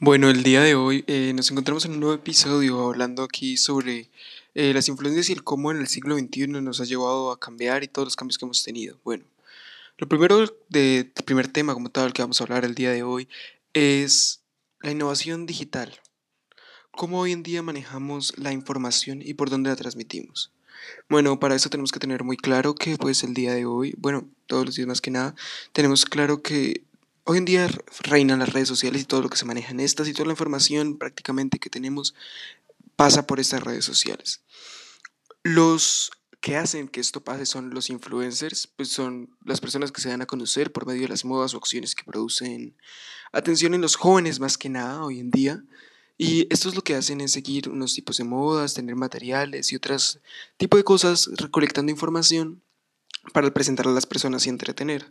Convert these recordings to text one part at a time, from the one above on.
Bueno, el día de hoy eh, nos encontramos en un nuevo episodio hablando aquí sobre eh, las influencias y el cómo en el siglo XXI nos ha llevado a cambiar y todos los cambios que hemos tenido. Bueno, lo primero del primer tema como tal que vamos a hablar el día de hoy es la innovación digital. ¿Cómo hoy en día manejamos la información y por dónde la transmitimos? Bueno, para eso tenemos que tener muy claro que pues el día de hoy, bueno, todos los días más que nada, tenemos claro que Hoy en día reinan las redes sociales y todo lo que se maneja en estas y toda la información prácticamente que tenemos pasa por estas redes sociales. Los que hacen que esto pase son los influencers, pues son las personas que se dan a conocer por medio de las modas o acciones que producen atención en los jóvenes más que nada hoy en día. Y esto es lo que hacen es seguir unos tipos de modas, tener materiales y otros tipos de cosas recolectando información para presentar a las personas y entretener.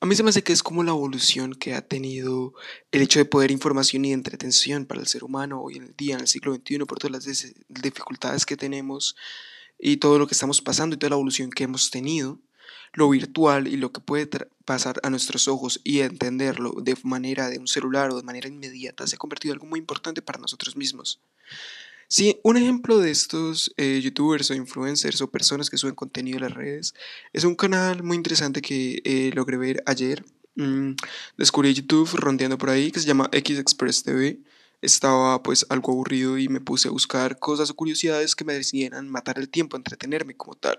A mí se me hace que es como la evolución que ha tenido el hecho de poder información y entretención para el ser humano hoy en día, en el siglo XXI, por todas las dificultades que tenemos y todo lo que estamos pasando y toda la evolución que hemos tenido, lo virtual y lo que puede pasar a nuestros ojos y entenderlo de manera de un celular o de manera inmediata se ha convertido en algo muy importante para nosotros mismos. Sí, un ejemplo de estos eh, youtubers o influencers o personas que suben contenido a las redes es un canal muy interesante que eh, logré ver ayer. Mm, descubrí YouTube rondeando por ahí que se llama X Express TV. Estaba pues algo aburrido y me puse a buscar cosas o curiosidades que me decidieran matar el tiempo, entretenerme como tal.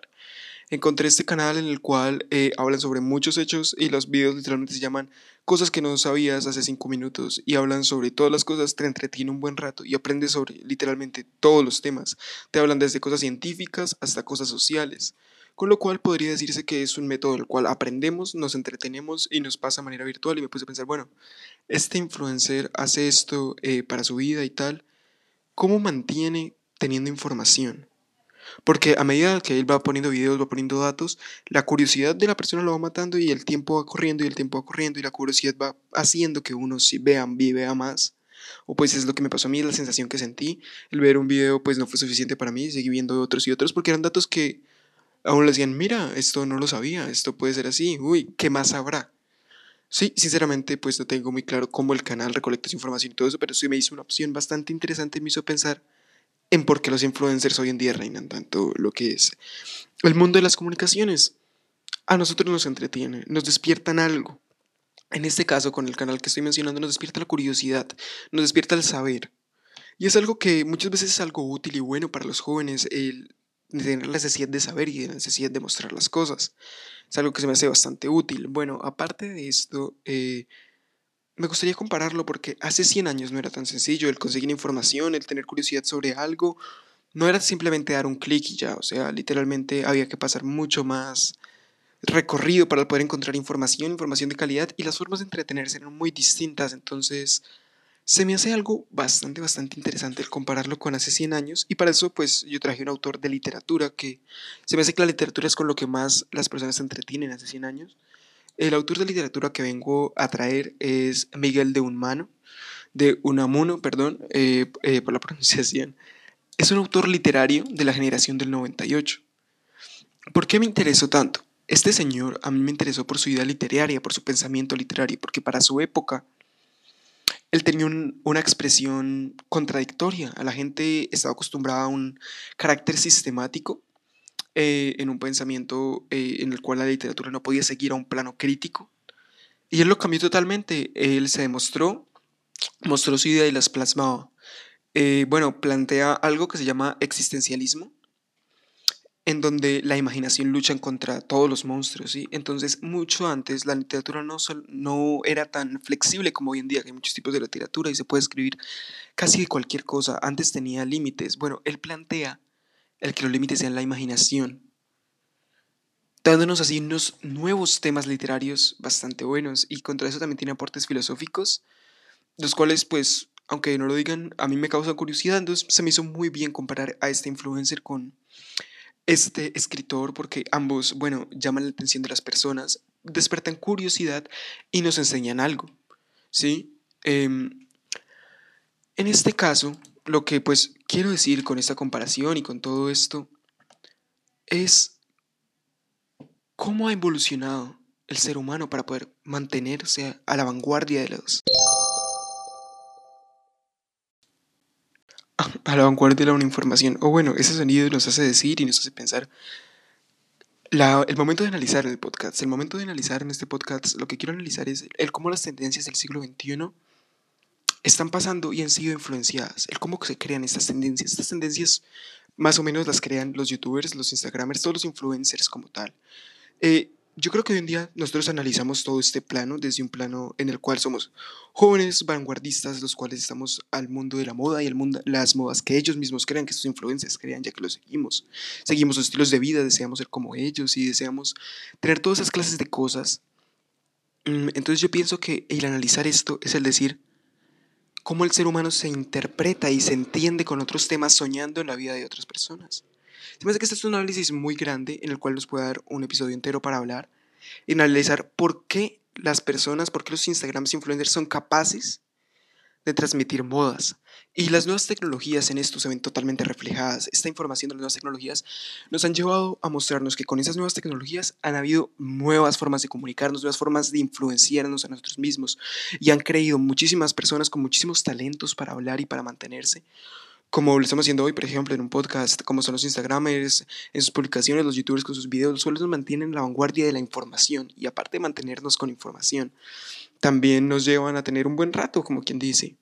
Encontré este canal en el cual eh, hablan sobre muchos hechos y los videos literalmente se llaman cosas que no sabías hace cinco minutos y hablan sobre todas las cosas, te entretiene un buen rato y aprendes sobre literalmente todos los temas. Te hablan desde cosas científicas hasta cosas sociales. Con lo cual podría decirse que es un método el cual aprendemos, nos entretenemos y nos pasa de manera virtual. Y me puse a pensar, bueno, este influencer hace esto eh, para su vida y tal. ¿Cómo mantiene teniendo información? Porque a medida que él va poniendo videos, va poniendo datos, la curiosidad de la persona lo va matando y el tiempo va corriendo y el tiempo va corriendo y la curiosidad va haciendo que uno si vea, más. O pues es lo que me pasó a mí, es la sensación que sentí. El ver un video pues no fue suficiente para mí, seguí viendo otros y otros porque eran datos que aún le decían, mira, esto no lo sabía, esto puede ser así, uy, ¿qué más habrá? Sí, sinceramente pues no tengo muy claro cómo el canal recolecta esa información y todo eso, pero sí me hizo una opción bastante interesante me hizo pensar en por qué los influencers hoy en día reinan tanto lo que es el mundo de las comunicaciones. A nosotros nos entretiene, nos despiertan algo. En este caso, con el canal que estoy mencionando, nos despierta la curiosidad, nos despierta el saber. Y es algo que muchas veces es algo útil y bueno para los jóvenes, el tener la necesidad de saber y la necesidad de mostrar las cosas. Es algo que se me hace bastante útil. Bueno, aparte de esto, eh, me gustaría compararlo porque hace 100 años no era tan sencillo el conseguir información, el tener curiosidad sobre algo. No era simplemente dar un clic y ya, o sea, literalmente había que pasar mucho más recorrido para poder encontrar información, información de calidad y las formas de entretenerse eran muy distintas, entonces se me hace algo bastante, bastante interesante el compararlo con hace 100 años y para eso pues yo traje un autor de literatura que se me hace que la literatura es con lo que más las personas se entretienen hace 100 años el autor de literatura que vengo a traer es Miguel de Unmano, de Unamuno, perdón, eh, eh, por la pronunciación. Es un autor literario de la generación del 98. ¿Por qué me interesó tanto? Este señor a mí me interesó por su idea literaria, por su pensamiento literario, porque para su época él tenía una expresión contradictoria. A la gente estaba acostumbrada a un carácter sistemático eh, en un pensamiento eh, en el cual la literatura no podía seguir a un plano crítico. Y él lo cambió totalmente. Él se demostró, mostró su idea y las plasmaba. Eh, bueno, plantea algo que se llama existencialismo, en donde la imaginación lucha contra todos los monstruos. ¿sí? Entonces, mucho antes la literatura no, no era tan flexible como hoy en día, que hay muchos tipos de literatura y se puede escribir casi cualquier cosa. Antes tenía límites. Bueno, él plantea el que los límites sean la imaginación, dándonos así unos nuevos temas literarios bastante buenos y contra eso también tiene aportes filosóficos, los cuales pues, aunque no lo digan, a mí me causa curiosidad, entonces se me hizo muy bien comparar a este influencer con este escritor porque ambos, bueno, llaman la atención de las personas, despertan curiosidad y nos enseñan algo, ¿sí? Em, en este caso, lo que pues quiero decir con esta comparación y con todo esto es cómo ha evolucionado el ser humano para poder mantenerse a la vanguardia de los... A la vanguardia de la información. O bueno, ese sonido nos hace decir y nos hace pensar el momento de analizar el podcast, el momento de analizar en este podcast, lo que quiero analizar es el cómo las tendencias del siglo XXI están pasando y han sido influenciadas, el cómo se crean estas tendencias. Estas tendencias más o menos las crean los youtubers, los instagramers, todos los influencers como tal. Eh, yo creo que hoy en día nosotros analizamos todo este plano desde un plano en el cual somos jóvenes vanguardistas, los cuales estamos al mundo de la moda y el mundo, las modas que ellos mismos crean, que sus influencias crean, ya que los seguimos. Seguimos sus estilos de vida, deseamos ser como ellos y deseamos tener todas esas clases de cosas. Mm, entonces yo pienso que el analizar esto es el decir cómo el ser humano se interpreta y se entiende con otros temas soñando en la vida de otras personas. Se me hace que este es un análisis muy grande en el cual nos puede dar un episodio entero para hablar y analizar por qué las personas, por qué los Instagrams influencers son capaces de transmitir modas. Y las nuevas tecnologías en esto se ven totalmente reflejadas. Esta información de las nuevas tecnologías nos han llevado a mostrarnos que con esas nuevas tecnologías han habido nuevas formas de comunicarnos, nuevas formas de influenciarnos a nosotros mismos. Y han creído muchísimas personas con muchísimos talentos para hablar y para mantenerse como lo estamos haciendo hoy, por ejemplo, en un podcast, como son los Instagramers, en sus publicaciones, los YouTubers con sus videos, los cuales nos mantienen la vanguardia de la información y aparte de mantenernos con información, también nos llevan a tener un buen rato, como quien dice.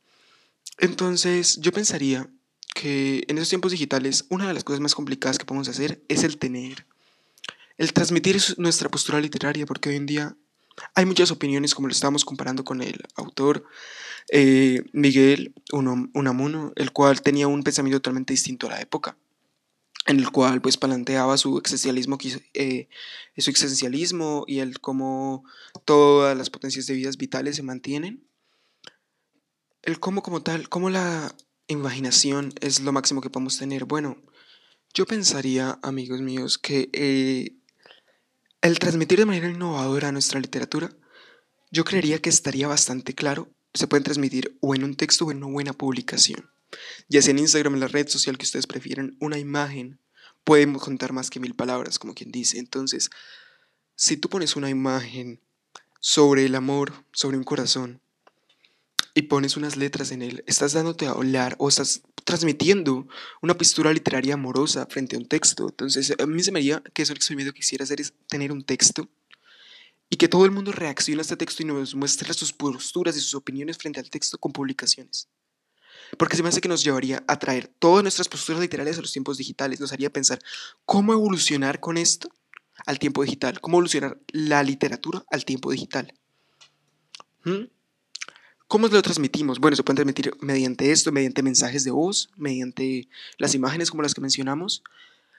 Entonces, yo pensaría que en estos tiempos digitales, una de las cosas más complicadas que podemos hacer es el tener, el transmitir nuestra postura literaria, porque hoy en día hay muchas opiniones, como lo estábamos comparando con el autor eh, Miguel Unamuno, el cual tenía un pensamiento totalmente distinto a la época, en el cual pues planteaba su existencialismo, eh, su existencialismo y el cómo todas las potencias de vidas vitales se mantienen. El cómo como tal, cómo la imaginación es lo máximo que podemos tener. Bueno, yo pensaría, amigos míos, que eh, el transmitir de manera innovadora nuestra literatura, yo creería que estaría bastante claro, se pueden transmitir o en un texto o en una buena publicación. Ya sea en Instagram, en la red social que ustedes prefieran, una imagen puede contar más que mil palabras, como quien dice. Entonces, si tú pones una imagen sobre el amor, sobre un corazón, y pones unas letras en él, estás dándote a hablar o estás transmitiendo una postura literaria amorosa frente a un texto. Entonces, a mí se me haría que eso el experimento que quisiera hacer es tener un texto y que todo el mundo reaccione a este texto y nos muestre sus posturas y sus opiniones frente al texto con publicaciones. Porque se me hace que nos llevaría a traer todas nuestras posturas literarias a los tiempos digitales, nos haría pensar cómo evolucionar con esto al tiempo digital, cómo evolucionar la literatura al tiempo digital. ¿Mm? ¿Cómo lo transmitimos? Bueno, se puede transmitir mediante esto, mediante mensajes de voz, mediante las imágenes como las que mencionamos.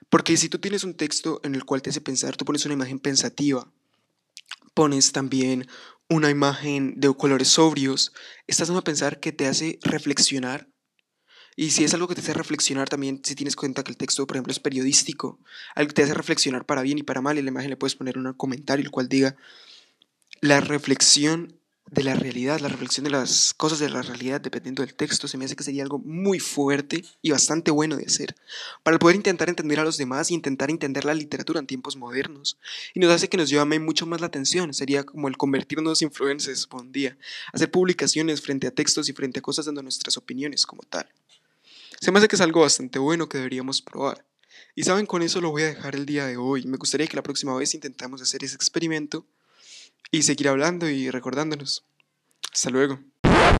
Porque si tú tienes un texto en el cual te hace pensar, tú pones una imagen pensativa, pones también una imagen de colores sobrios, estás dando a pensar que te hace reflexionar. Y si es algo que te hace reflexionar también, si tienes cuenta que el texto, por ejemplo, es periodístico, algo que te hace reflexionar para bien y para mal, y la imagen le puedes poner un comentario el cual diga, la reflexión de la realidad, la reflexión de las cosas de la realidad dependiendo del texto, se me hace que sería algo muy fuerte y bastante bueno de hacer, para poder intentar entender a los demás y intentar entender la literatura en tiempos modernos. Y nos hace que nos llame mucho más la atención, sería como el convertirnos en influencers por un día, hacer publicaciones frente a textos y frente a cosas dando nuestras opiniones como tal. Se me hace que es algo bastante bueno que deberíamos probar. Y saben, con eso lo voy a dejar el día de hoy. Me gustaría que la próxima vez intentamos hacer ese experimento y seguir hablando y recordándonos. Hasta luego.